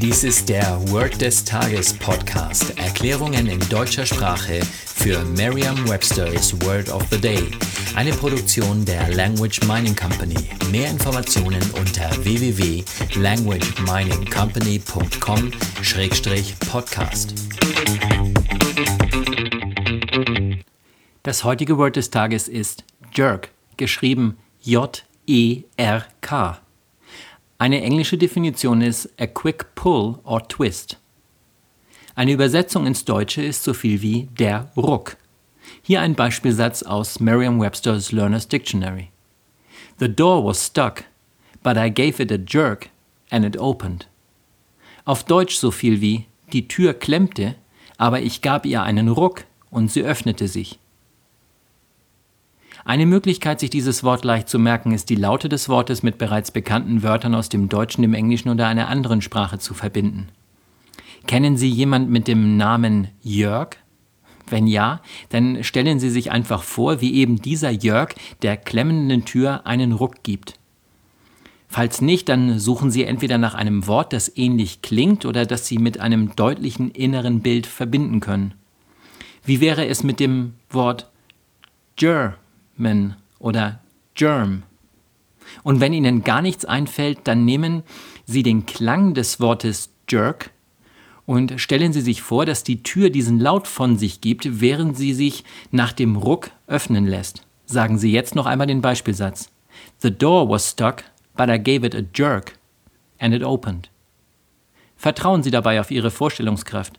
Dies ist der Word des Tages Podcast. Erklärungen in deutscher Sprache für Merriam-Webster's Word of the Day. Eine Produktion der Language Mining Company. Mehr Informationen unter www.languageminingcompany.com-podcast. Das heutige Wort des Tages ist Jerk, geschrieben J-E-R-K. Eine englische Definition ist a quick pull or twist. Eine Übersetzung ins Deutsche ist so viel wie der Ruck. Hier ein Beispielsatz aus Merriam-Webster's Learner's Dictionary. The door was stuck, but I gave it a jerk and it opened. Auf Deutsch so viel wie die Tür klemmte, aber ich gab ihr einen Ruck und sie öffnete sich. Eine Möglichkeit, sich dieses Wort leicht zu merken, ist die Laute des Wortes mit bereits bekannten Wörtern aus dem Deutschen, dem Englischen oder einer anderen Sprache zu verbinden. Kennen Sie jemand mit dem Namen Jörg? Wenn ja, dann stellen Sie sich einfach vor, wie eben dieser Jörg der klemmenden Tür einen Ruck gibt. Falls nicht, dann suchen Sie entweder nach einem Wort, das ähnlich klingt oder das Sie mit einem deutlichen inneren Bild verbinden können. Wie wäre es mit dem Wort Jör? German oder Germ. Und wenn Ihnen gar nichts einfällt, dann nehmen Sie den Klang des Wortes Jerk und stellen Sie sich vor, dass die Tür diesen Laut von sich gibt, während sie sich nach dem Ruck öffnen lässt. Sagen Sie jetzt noch einmal den Beispielsatz. The door was stuck, but I gave it a jerk and it opened. Vertrauen Sie dabei auf Ihre Vorstellungskraft.